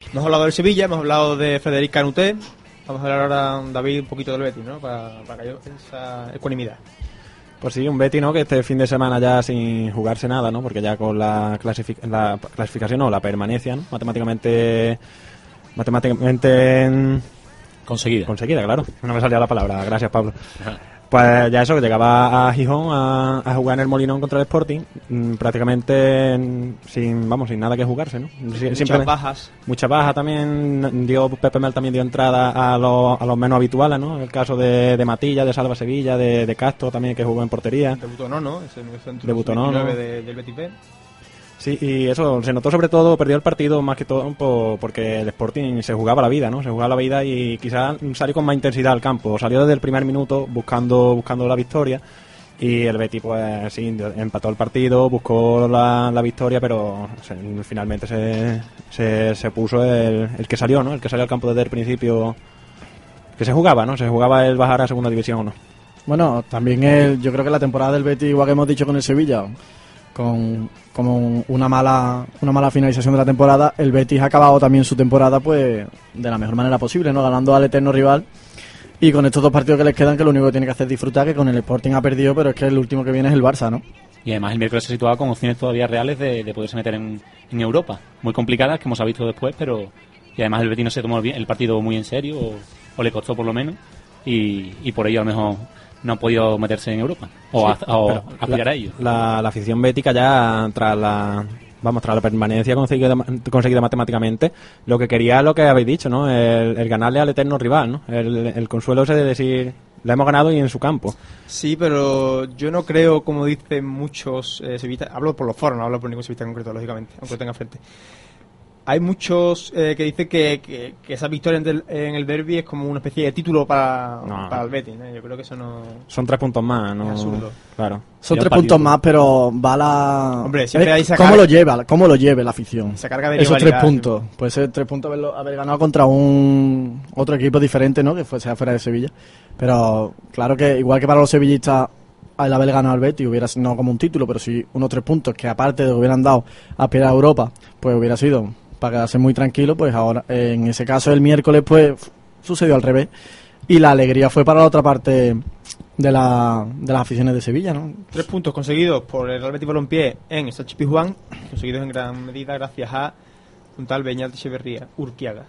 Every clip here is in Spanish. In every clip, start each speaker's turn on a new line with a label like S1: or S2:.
S1: Hemos hablado del Sevilla, hemos hablado de Federica Canuté. Vamos a hablar ahora, David, un poquito del Betis, ¿no? Para, para que haya esa ecuanimidad.
S2: Pues sí, un Betty, ¿no? Que este fin de semana ya sin jugarse nada, ¿no? Porque ya con la, clasific- la clasificación o la permanencia, ¿no? Matemáticamente... Matemáticamente...
S3: Conseguida.
S2: Conseguida, claro. No me salía la palabra. Gracias, Pablo. Pues ya eso, que llegaba a Gijón a, a jugar en el Molinón contra el Sporting, mm, prácticamente sin, vamos, sin nada que jugarse, ¿no? Si-
S1: Muchas
S2: simplemente-
S1: bajas.
S2: Mucha baja también, dio Pepe Mel también dio entrada a los, a los menos habituales, ¿no? El caso de, de Matilla, de Salva Sevilla, de, de Castro también que jugó en portería.
S1: Debutó no, ¿no? Ese medio centro
S2: Debutó no,
S1: sub-19
S2: ¿no?
S1: de- del Betis B.
S2: Sí, y eso se notó sobre todo, perdió el partido más que todo po- porque el Sporting se jugaba la vida, ¿no? Se jugaba la vida y quizás salió con más intensidad al campo. Salió desde el primer minuto buscando buscando la victoria y el Betis pues sí, empató el partido, buscó la, la victoria, pero finalmente se, se, se puso el, el que salió, ¿no? El que salió al campo desde el principio que se jugaba, ¿no? Se jugaba el bajar a segunda división o no.
S4: Bueno, también el, yo creo que la temporada del Betis, igual que hemos dicho con el Sevilla, con como una mala una mala finalización de la temporada, el Betis ha acabado también su temporada pues de la mejor manera posible, no ganando al eterno rival y con estos dos partidos que les quedan que lo único que tiene que hacer es disfrutar que con el Sporting ha perdido, pero es que el último que viene es el Barça, ¿no?
S3: Y además el miércoles se situaba con opciones todavía reales de, de poderse meter en, en Europa. Muy complicadas, que hemos visto después, pero... Y además el Betis no se tomó el partido muy en serio, o, o le costó por lo menos, y, y por ello a lo mejor no ha podido meterse en Europa, o,
S2: Sí,
S3: a- o aspirar
S2: la,
S3: a ello.
S2: La, la afición bética ya tras la vamos tras la permanencia conseguida, conseguida matemáticamente, lo que quería es lo que habéis dicho, ¿no? El, el ganarle al eterno rival, ¿no? El, el consuelo ese de decir la hemos ganado y en su campo.
S1: Sí, pero yo no creo, como dicen muchos eh, sevillistas, hablo por los foros, no hablo por ningún sevillista concreto, lógicamente, aunque lo tenga frente. Hay muchos eh, que dicen que, que, que esa victoria en el, en el derby es como una especie de título para,
S2: No.
S1: para el Betis. Yo creo que eso no...
S2: Son tres puntos más, ¿no?
S1: Es absurdo.
S2: Claro.
S4: Son tres
S2: partido-
S4: puntos más, pero va la...
S1: Hombre, siempre
S4: Eh,
S1: hay esa
S4: ¿Cómo lo lleva? ¿Cómo lo lleve la afición?
S1: Esa carga de
S4: Esos tres puntos. Puede ser tres puntos haberlo- haber ganado contra un otro equipo diferente, ¿no? Que fuese fuera de Sevilla. Pero claro que igual que para los sevillistas el haber ganado al Betis hubiera sido no como un título, pero sí unos tres puntos que aparte de que hubieran dado a pie a Europa, pues hubiera sido para quedarse muy tranquilo, pues ahora en ese caso el miércoles pues sucedió al revés y la alegría fue para la otra parte de, la, de las aficiones de Sevilla, ¿no?
S1: Tres puntos conseguidos por el Real Betis Balompié en Sánchez Pizjuán, conseguidos en gran medida gracias a un tal Beñat Echeverría, Urquiaga,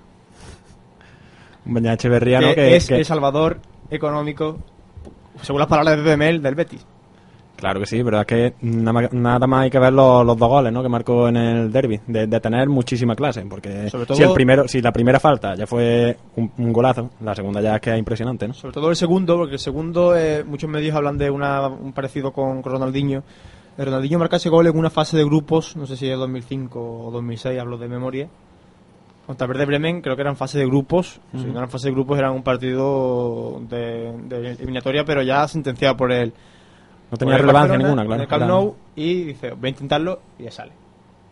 S2: Un Beñat Echeverría, ¿no?
S1: que,
S2: Que,
S1: es
S2: que-
S1: el salvador económico, según las palabras de Pepe Mel, del Betis.
S2: Claro que sí, pero es que nada más, hay que ver los, los dos goles ¿no? que marcó en el derby, de, de tener muchísima clase, porque
S1: todo-
S2: si, el primero, si la primera falta ya fue un, un golazo, la segunda ya es que es impresionante, ¿no?
S1: Sobre todo el segundo, porque el segundo, eh, muchos medios hablan de una, un parecido con, con Ronaldinho. El Ronaldinho marca ese gol en una fase de grupos, no sé si es 2005 o 2006, hablo de memoria. Contra Verde Bremen, creo que eran fase de grupos. Si no eran fase de grupos, eran un partido de, de eliminatoria, pero ya sentenciado por el.
S2: No tenía
S1: el
S2: relevancia ninguna,
S1: en
S2: claro.
S1: el Camp
S2: Era-
S1: Nou, y dice, voy a intentarlo, y ya sale.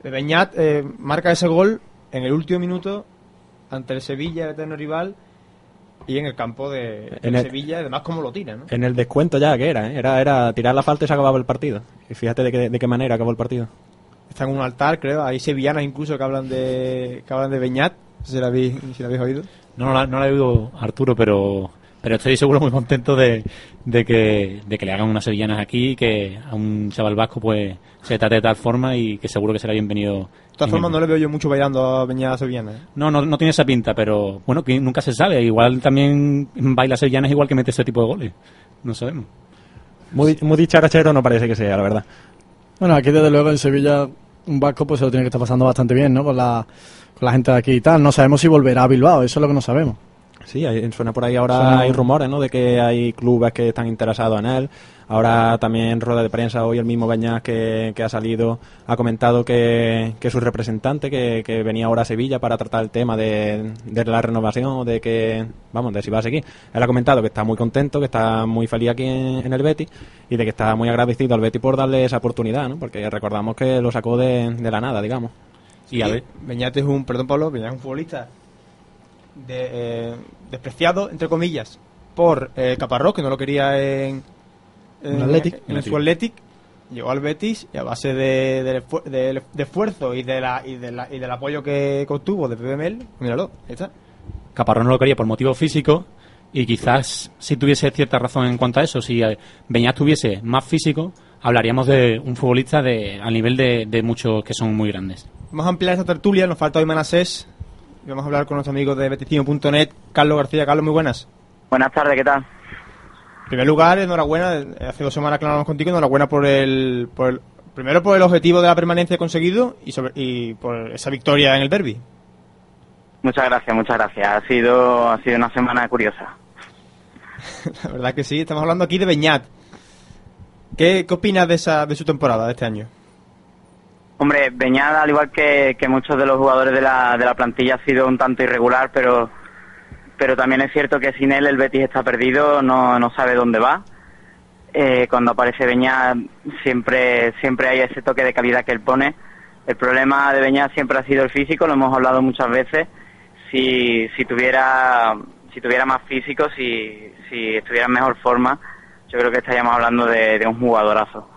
S1: Beñat eh, marca ese gol en el último minuto ante el Sevilla, el eterno rival, y en el campo de,
S2: En
S1: de
S2: el-
S1: Sevilla, además como lo tira, ¿no?
S2: En el descuento ya que era, ¿eh? era, era tirar la falta y se acababa el partido. Y fíjate de qué, de qué manera acabó el partido.
S1: Está en un altar, creo. Hay sevillanas incluso que hablan de que hablan de Beñat. No sé si la habéis, si la habéis oído.
S3: No, no, la- no la he oído Arturo, pero, pero estoy seguro muy contento de, de, que, de que le hagan unas sevillanas aquí, que a un chaval vasco pues se trate de tal forma y que seguro que será bienvenido.
S1: De todas formas, no le veo yo mucho bailando a Beñat sevillana. ¿eh?
S3: No, no, no tiene esa pinta, pero bueno, que nunca se sabe. Igual también baila sevillanas igual que mete ese tipo de goles. No sabemos.
S2: Muy, muy dicharachero no parece que sea, la verdad.
S4: Bueno, aquí desde luego en Sevilla un vasco pues se lo tiene que estar pasando bastante bien, ¿no? Con la, con la gente de aquí y tal. No sabemos si volverá a Bilbao, eso es lo que no sabemos.
S2: Sí, hay- suena por ahí ahora hay rumores, ¿no? De que hay clubes que están interesados en él. Ahora también en rueda de prensa hoy el mismo Beñat que, que ha salido ha comentado que, que su representante que, que venía ahora a Sevilla para tratar el tema de, de la renovación de que vamos de si va a seguir. Él ha comentado que está muy contento, que está muy feliz aquí en, en el Betis y de que está muy agradecido al Betis por darle esa oportunidad, ¿no? Porque recordamos que lo sacó de, de la nada, digamos.
S3: Y a ver,
S1: Beñat es un, perdón Pablo, Beñat es un futbolista de, eh, despreciado, entre comillas, por eh, Caparrós, que no lo quería en, en,
S4: En Athletic.
S1: en su Athletic. Llegó al Betis y a base de, de, de- de esfuerzo y, de la, y, de la- y del apoyo que obtuvo de PBML, míralo, ahí está.
S3: Caparrós no lo quería por motivos físicos y quizás si tuviese cierta razón en cuanto a eso, si eh, Beñat tuviese más físico, hablaríamos de un futbolista de, al nivel de, de muchos que son muy grandes.
S1: Vamos a ampliar esta tertulia, nos falta hoy Manasés. Vamos a hablar con nuestro amigo de beticino.net, Carlos García. Carlos, muy buenas.
S5: Buenas tardes, ¿qué tal?
S1: En primer lugar, enhorabuena, hace dos semanas que hablamos contigo, enhorabuena por el, por el- primero por el objetivo de la permanencia conseguido y, sobre, y por esa victoria en el derby.
S5: Muchas gracias, muchas gracias. Ha sido, ha sido una semana curiosa.
S1: La verdad que sí, estamos hablando aquí de Beñat. ¿Qué, qué opinas de, esa, de su temporada de este año?
S5: Hombre, Beñada, al igual que, muchos de los jugadores de la, plantilla, ha sido un tanto irregular, pero, pero también es cierto que sin él el Betis está perdido, no, no sabe dónde va. Eh, cuando aparece Beñat siempre, siempre hay ese toque de calidad que él pone. El problema de Beñat siempre ha sido el físico, lo hemos hablado muchas veces. Si, si tuviera si tuviera más físico, si, si estuviera en mejor forma, yo creo que estaríamos hablando de un jugadorazo.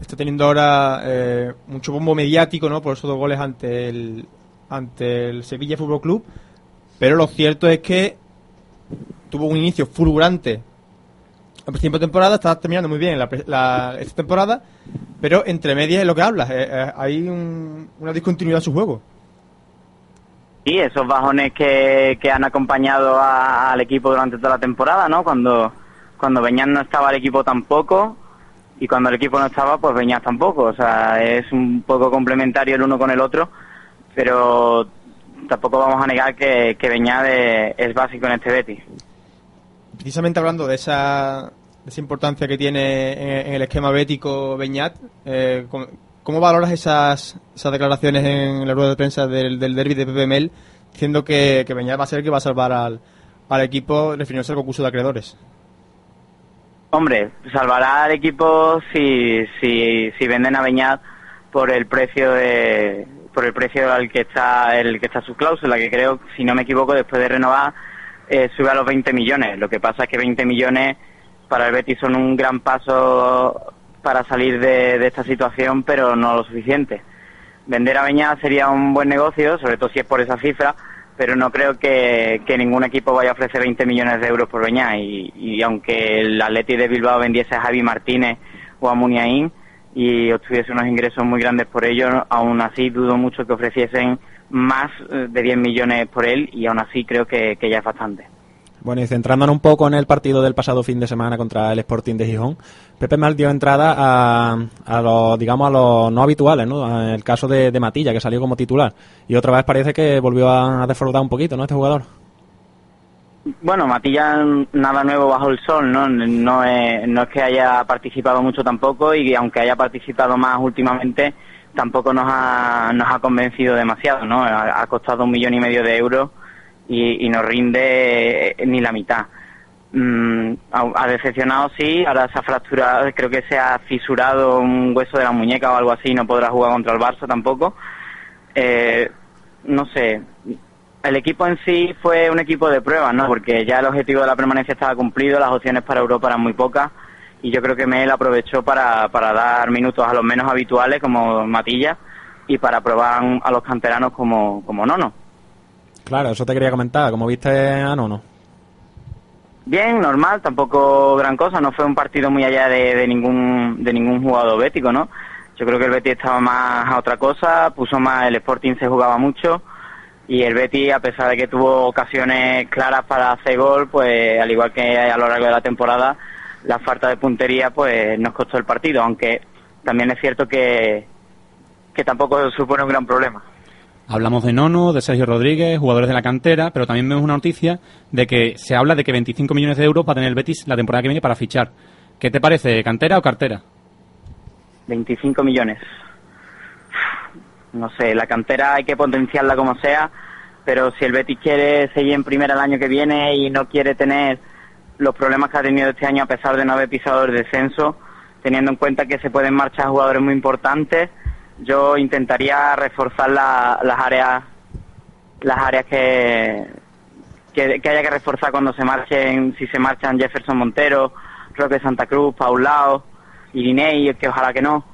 S1: Está teniendo ahora eh, mucho bombo mediático, ¿no? Por esos dos goles ante el, ante el Sevilla Fútbol Club. Pero lo cierto es que tuvo un inicio fulgurante al principio de temporada, está terminando muy bien la, la- esta temporada, pero entre medias es lo que hablas. eh, eh, hay un- una discontinuidad en su juego.
S5: Y esos bajones que, que han acompañado a- al equipo durante toda la temporada, ¿no? Cuando, cuando Beñat no estaba el equipo tampoco y cuando el equipo no estaba, pues Beñat tampoco. O sea, es un poco complementario el uno con el otro, pero tampoco vamos a negar que, que Beñat es, básico en este Betis.
S1: Precisamente hablando de esa, importancia que tiene en, el esquema bético Beñat, eh, ¿cómo, valoras esas, esas declaraciones en la rueda de prensa del, del derby de PPML diciendo que, que Beñat va a ser el que va a salvar al, al equipo refiriéndose al concurso de acreedores?
S5: Hombre, salvará al equipo si, si, si venden a Beñat por el precio de por el precio al que está el que está su cláusula, que creo, si no me equivoco, después de renovar eh, sube a los 20 millones. Lo que pasa es que 20 millones para el Betis son un gran paso para salir de, esta situación, pero no lo suficiente. Vender a Beñat sería un buen negocio, sobre todo si es por esa cifra, pero no creo que, que ningún equipo vaya a ofrecer 20 millones de euros por Beñat. Y, y aunque el Atleti de Bilbao vendiese a Javi Martínez o a Muniain y obtuviese unos ingresos muy grandes por ello, aún así dudo mucho que ofreciesen más eh, de 10 millones por él y aún así creo que, que ya es bastante.
S2: Bueno, y centrándonos un poco en el partido del pasado fin de semana contra el Sporting de Gijón, Pepe Mal dio entrada a, a los, digamos, a los no habituales, ¿no? En el caso de, Matilla, que salió como titular. Y otra vez parece que volvió a, a defraudar un poquito, ¿no? Este jugador.
S5: Bueno, Matilla nada nuevo bajo el sol, ¿no? No es, no es que haya participado mucho tampoco y aunque haya participado más últimamente, tampoco nos ha, nos ha convencido demasiado, ¿no? Ha costado un millón y medio de euros y, y no rinde eh, ni la mitad. Mm, ha, decepcionado, sí, ahora se ha fracturado, creo que se ha fisurado un hueso de la muñeca o algo así, no podrá jugar contra el Barça tampoco. Eh, no sé, el equipo en sí fue un equipo de pruebas, ¿no? Porque ya el objetivo de la permanencia estaba cumplido, las opciones para Europa eran muy pocas y yo creo que Mel aprovechó para, para dar minutos a los menos habituales como Matilla y para probar a los canteranos como, como Nono.
S2: Claro, eso te quería comentar. ¿Cómo viste a Nono?
S5: Bien, normal, tampoco gran cosa, no fue un partido muy allá de, ningún de ningún jugador bético, ¿no? Yo creo que el Betis estaba más a otra cosa, puso más, el Sporting se jugaba mucho y el Betis, a pesar de que tuvo ocasiones claras para hacer gol, pues al igual que a lo largo de la temporada, la falta de puntería pues nos costó el partido, aunque también es cierto que, que tampoco supone un gran problema.
S3: Hablamos de Nono, de Sergio Rodríguez, jugadores de la cantera, pero también vemos una noticia de que se habla de que 25 millones de euros va a tener el Betis la temporada que viene para fichar. ¿Qué te parece, cantera o cartera?
S5: 25 millones. No sé, la cantera hay que potenciarla como sea, pero si el Betis quiere seguir en primera el año que viene y no quiere tener los problemas que ha tenido este año a pesar de no haber pisado el descenso, teniendo en cuenta que se pueden marchar jugadores muy importantes, yo intentaría reforzar las áreas las áreas que, que, haya que reforzar cuando se marchen, si se marchan Jefferson Montero, Roque Santa Cruz, Paulao, Irinei, que ojalá que no.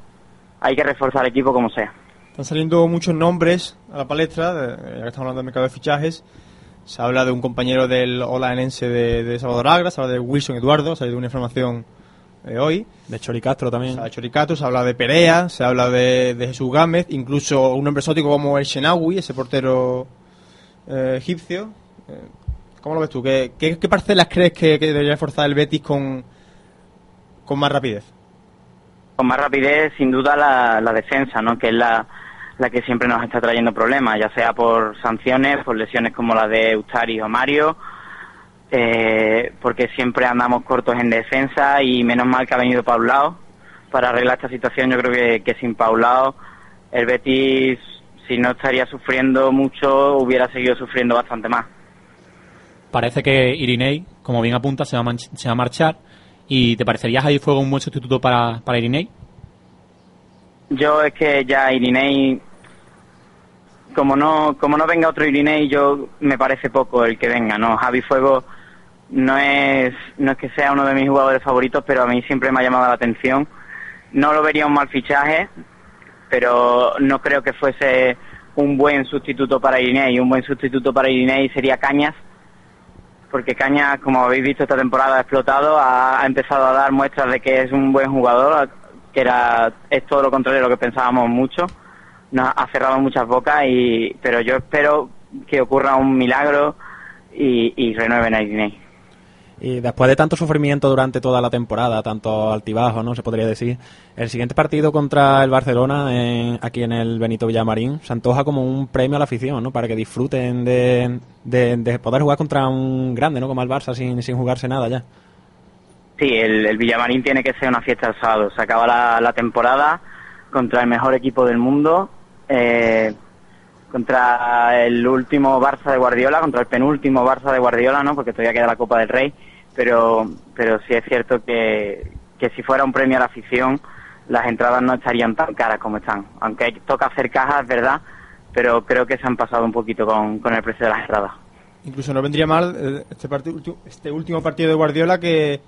S5: Hay que reforzar el equipo como sea.
S1: Están saliendo muchos nombres a la palestra, ya que estamos hablando del mercado de fichajes. Se habla de un compañero del Olaenense de, de Salvador Agra, se habla de Wilson Eduardo, ha salido una información eh, hoy.
S2: De Choricastro también.
S1: Se habla de Choricastro, se habla de Perea, se habla de, Jesús Gámez, incluso un nombre exótico como el Shenawi, ese portero eh, egipcio. Eh, ¿Cómo lo ves tú? ¿Qué, qué, parcelas crees que, debería forzar el Betis con, con más rapidez?
S5: Con más rapidez, sin duda, la, la defensa, ¿no? que es la, la que siempre nos está trayendo problemas, ya sea por sanciones, por lesiones como la de Eustari o Mario, eh, porque siempre andamos cortos en defensa y menos mal que ha venido Paulao para arreglar esta situación. Yo creo que, que sin Paulao el Betis, si no estaría sufriendo mucho, hubiera seguido sufriendo bastante más.
S3: Parece que Irinei, como bien apunta, se va a, se va a marchar. ¿Y te parecería Javi Fuego un buen sustituto para, para Irinei?
S5: Yo es que ya Irinei como no como no venga otro Irinei yo me parece poco el que venga no Javi Fuego no es no es que sea uno de mis jugadores favoritos pero a mí siempre me ha llamado la atención. No lo vería un mal fichaje pero no creo que fuese un buen sustituto para Irinei. Un buen sustituto para Irinei sería Cañas porque Cañas como habéis visto esta temporada ha explotado ha, ha empezado a dar muestras de que es un buen jugador que era es todo lo contrario de lo que pensábamos mucho. Nos ha cerrado muchas bocas, y, pero yo espero que ocurra un milagro y, y renueven a Irinei.
S2: Y después de tanto sufrimiento durante toda la temporada, tanto altibajo, ¿no? Se podría decir, el siguiente partido contra el Barcelona, aquí en el Benito Villamarín, se antoja como un premio a la afición, ¿no? Para que disfruten de, de, poder jugar contra un grande, ¿no? Como el Barça, sin, sin jugarse nada ya.
S5: Sí, el, el Villamarín tiene que ser una fiesta el sábado. Se acaba la, la temporada contra el mejor equipo del mundo eh, contra el último Barça de Guardiola, contra el penúltimo Barça de Guardiola, ¿no? Porque todavía queda la Copa del Rey, pero, pero sí es cierto que, que si fuera un premio a la afición, las entradas no estarían tan caras como están. Aunque toca hacer cajas, ¿verdad? Pero creo que se han pasado un poquito con, con el precio de las entradas.
S1: Incluso no vendría mal eh, este, este último partido de Guardiola que,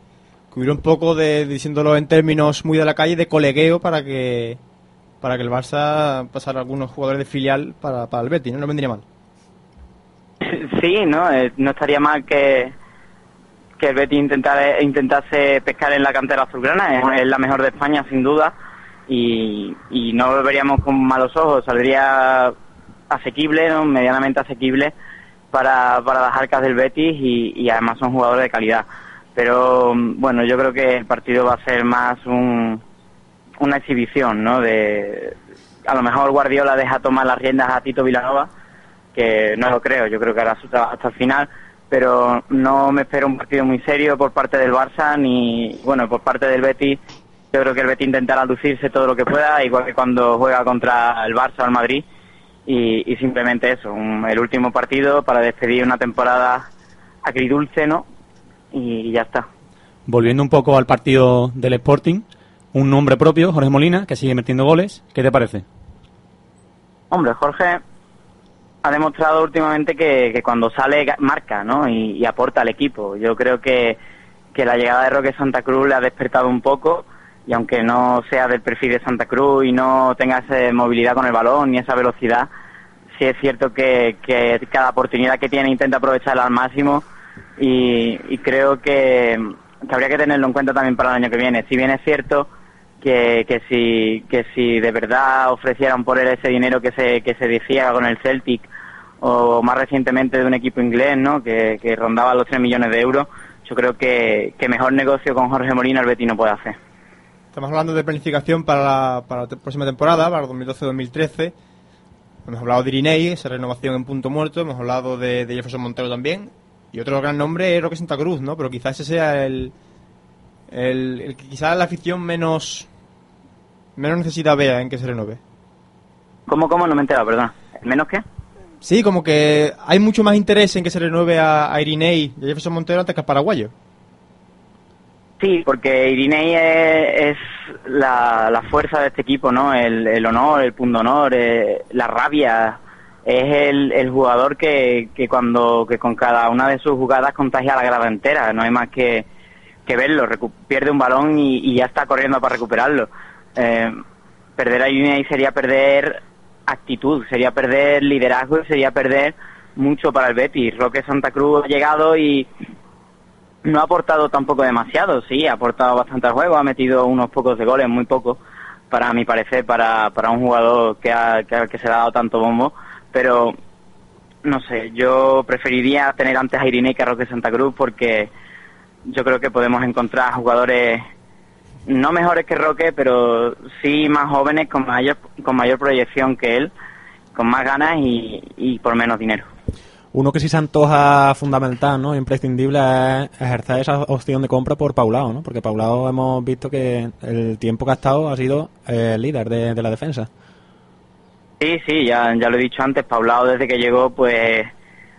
S1: que hubiera un poco de, diciéndolo en términos muy de la calle, de colegueo para que para que el Barça pasara algunos jugadores de filial para, para el Betis, ¿no? No vendría mal.
S5: Sí, ¿no? Eh, no estaría mal que, que el Betis intentara, intentase pescar en la cantera azulgrana, es, la mejor de España sin duda y, y no lo veríamos con malos ojos, saldría asequible, ¿no? medianamente asequible para, para las arcas del Betis y, y además son jugadores de calidad. Pero bueno, yo creo que el partido va a ser más un, una exhibición, ¿no? De, a lo mejor Guardiola deja tomar las riendas a Tito Vilanova, que no lo creo, yo creo que hará su trabajo hasta el final, pero no me espero un partido muy serio por parte del Barça ni, bueno, por parte del Betis. Yo creo que el Betis intentará lucirse todo lo que pueda, igual que cuando juega contra el Barça o el Madrid. Y, simplemente eso, el último partido para despedir una temporada agridulce, ¿no? y ya está.
S3: Volviendo un poco al partido del Sporting, un nombre propio, Jorge Molina, que sigue metiendo goles. ¿Qué te parece?
S5: Hombre, Jorge ha demostrado últimamente que, cuando sale marca ¿no? Y, aporta al equipo. Yo creo que, que la llegada de Roque Santa Cruz le ha despertado un poco y aunque no sea del perfil de Santa Cruz y no tenga esa movilidad con el balón ni esa velocidad, sí es cierto que, que cada oportunidad que tiene intenta aprovecharla al máximo y, y creo que, que habría que tenerlo en cuenta también para el año que viene. Si bien es cierto que, que, si, que si de verdad ofrecieran por él ese dinero que se, que se decía con el Celtic o más recientemente de un equipo inglés ¿no? que, rondaba los 3 millones de euros, yo creo que, que mejor negocio con Jorge Molina el no puede hacer.
S1: Estamos hablando de planificación para la, para la próxima temporada, para 2012-2013. Hemos hablado de Irinei, esa renovación en punto muerto, hemos hablado de, Jefferson Montero también, y otro gran nombre es Roque Santa Cruz, ¿no? Pero quizás ese sea el, el, el que quizás la afición menos, menos necesidad vea en que se renove.
S5: ¿Cómo, cómo? No me he enterado, perdón. ¿Menos qué?
S1: Sí, como que hay mucho más interés en que se renueve a, a Irinei y a Jefferson Montero antes que al paraguayo.
S5: Sí, porque Irinei es, es la, la fuerza de este equipo, ¿no? El, el honor, el punto honor, eh, la rabia. Es el, el jugador que, que cuando que con cada una de sus jugadas contagia a la grada entera. No hay más que, que verlo. Recu- pierde un balón y, y ya está corriendo para recuperarlo. Eh, perder a Irinei sería perder actitud, sería perder liderazgo sería perder mucho para el Betis. Roque Santa Cruz ha llegado y no ha aportado tampoco demasiado, sí, ha aportado bastante al juego, ha metido unos pocos de goles, muy pocos, para mi parecer, para, para un jugador que, ha, que, que se le ha dado tanto bombo, pero no sé, yo preferiría tener antes a Irinei que a Roque Santa Cruz porque yo creo que podemos encontrar jugadores no mejores que Roque, pero sí más jóvenes con mayor, con mayor proyección que él, con más ganas y, y por menos dinero.
S2: Uno que sí se antoja fundamental, ¿no? Imprescindible es ejercer esa opción de compra por Paulao, ¿no? Porque Paulao hemos visto que el tiempo que ha estado ha sido eh, el líder de, de la defensa.
S5: Sí, sí, ya, ya lo he dicho antes, Paulao desde que llegó pues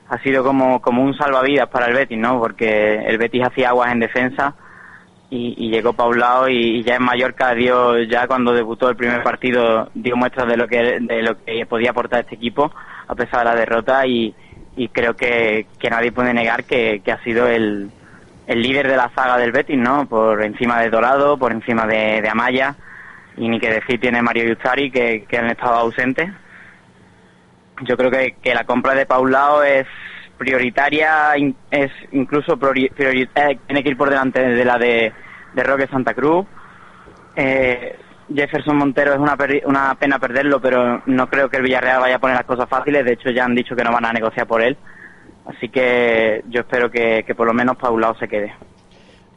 S5: ha sido como, como un salvavidas para el Betis, ¿no? Porque el Betis hacía aguas en defensa y, llegó Paulao y, y ya en Mallorca dio, ya cuando debutó el primer partido, dio muestras de lo que, de lo que podía aportar este equipo a pesar de la derrota y, y creo que, que nadie puede negar que, que ha sido el, el líder de la saga del Betis, ¿no? Por encima de Dorado, por encima de, de Amaya y ni que decir tiene Mario Yustari que, que han estado ausentes. Yo creo que, que la compra de Paulao es prioritaria, es incluso priori- priori- eh, tiene que ir por delante de la de, de Roque Santa Cruz. Eh, Jefferson Montero es una, una pena perderlo, pero no creo que el Villarreal vaya a poner las cosas fáciles. De hecho, ya han dicho que no van a negociar por él. Así que yo espero que, que por lo menos Paulao se quede.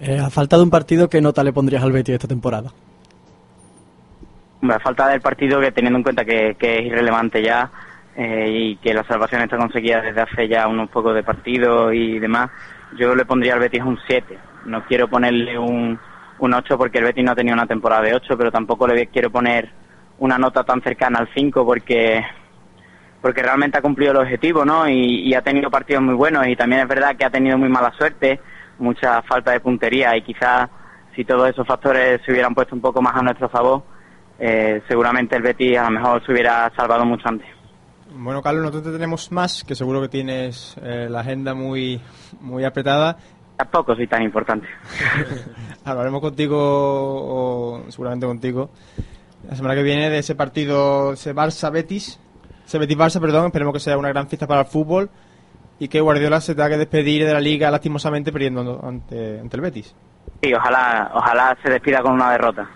S4: Eh, a falta de un partido, ¿qué nota le pondrías al Betis esta temporada?
S5: Hombre, a falta del partido que teniendo en cuenta que, que es irrelevante ya eh, y que la salvación está conseguida desde hace ya unos pocos de partidos y demás, yo le pondría al Betis un 7. No quiero ponerle un, un 8 porque el Betis no ha tenido una temporada de 8, pero tampoco le quiero poner una nota tan cercana al 5 porque porque realmente ha cumplido el objetivo, ¿no? Y, ha tenido partidos muy buenos y también es verdad que ha tenido muy mala suerte, mucha falta de puntería y quizás si todos esos factores se hubieran puesto un poco más a nuestro favor, eh, seguramente el Betis a lo mejor se hubiera salvado mucho antes.
S1: Bueno, Carlos, nosotros te tenemos más, que seguro que tienes eh, la agenda muy, muy apretada.
S5: Tampoco soy tan importante.
S1: Hablaremos contigo, o seguramente contigo, la semana que viene de ese partido, ese Barça-Betis, ese Betis-Barça, perdón, esperemos que sea una gran fiesta para el fútbol y que Guardiola se tenga que despedir de la liga lastimosamente perdiendo ante, ante el Betis.
S5: Sí, ojalá, ojalá se despida con una derrota.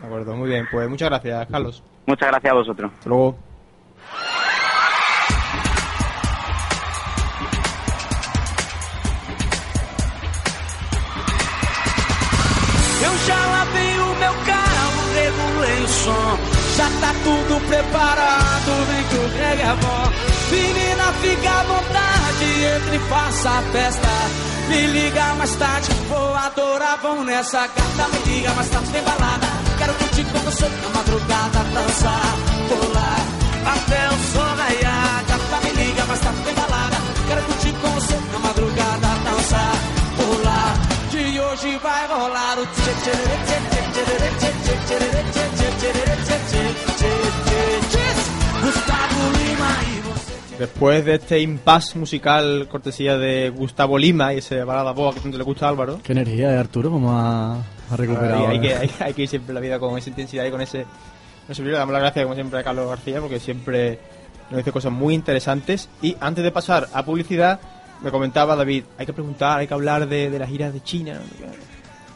S1: De acuerdo, muy bien, pues muchas gracias, Carlos.
S5: Muchas gracias a vosotros.
S1: Hasta luego.
S6: Tudo preparado, vem que o reggae é bom. Menina, fica à vontade, entre e faça a festa. Me liga mais tarde, vou adorar, vão nessa gata. Me liga mais tarde, tem balada. Quero curtir com você na madrugada, dançar, pular. Até o sol raiar, gata, me liga mais tarde, tem balada. Quero curtir com você na madrugada, dançar, pular. De hoje vai rolar o tchê tchê tchê tchê tchê tchê tchê tchê tchê tchê tchê tchê tchê
S1: Después de este impasse musical cortesía de Gustavo Lima y ese balada boa que tanto le gusta a Álvaro,
S4: Qué energía, eh, Arturo, cómo ha, ha recuperado.
S1: Ahí hay,
S4: eh.
S1: que, hay, hay que ir siempre la vida con esa intensidad y con ese, brillo. Le damos las gracias, como siempre, a Carlos García, porque siempre nos dice cosas muy interesantes. Y antes de pasar a publicidad, me comentaba David, hay que preguntar, hay que hablar de, de la gira de China.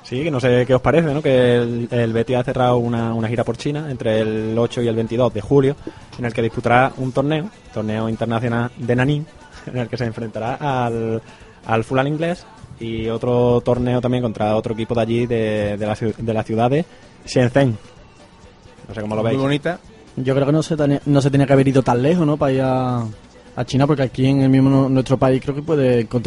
S2: Sí, que no sé qué os parece, ¿no? Que el, el Betis ha cerrado una, una gira por China entre el 8 y el 22 de julio, en el que disputará un torneo, torneo internacional de Nanín, en el que se enfrentará al, al Fulham inglés y otro torneo también contra otro equipo de allí, de, de, la, de la ciudad de Shenzhen. No sé cómo lo
S1: Muy
S2: veis.
S1: bonita.
S4: Yo creo que no se, tenía, no se tenía que haber ido tan lejos, ¿no? Para ir a, a China, porque aquí en el mismo nuestro país creo que puede encontrar